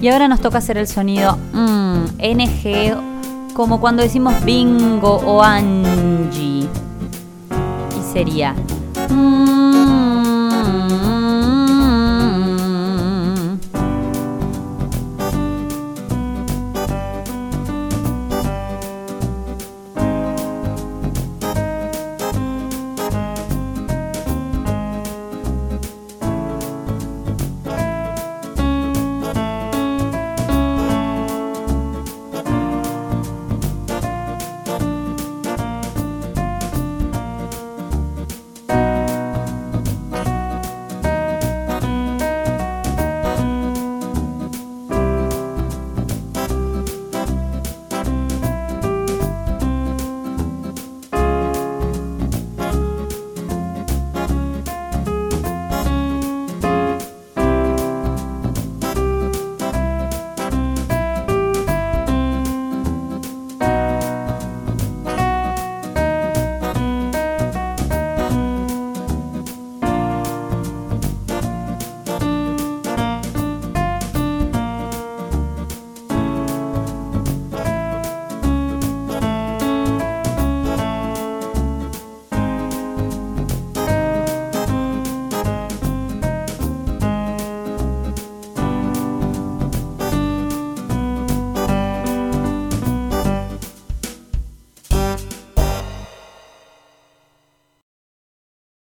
Y ahora nos toca hacer el sonido mm, NG, como cuando decimos bingo o Angie. Y sería... mm,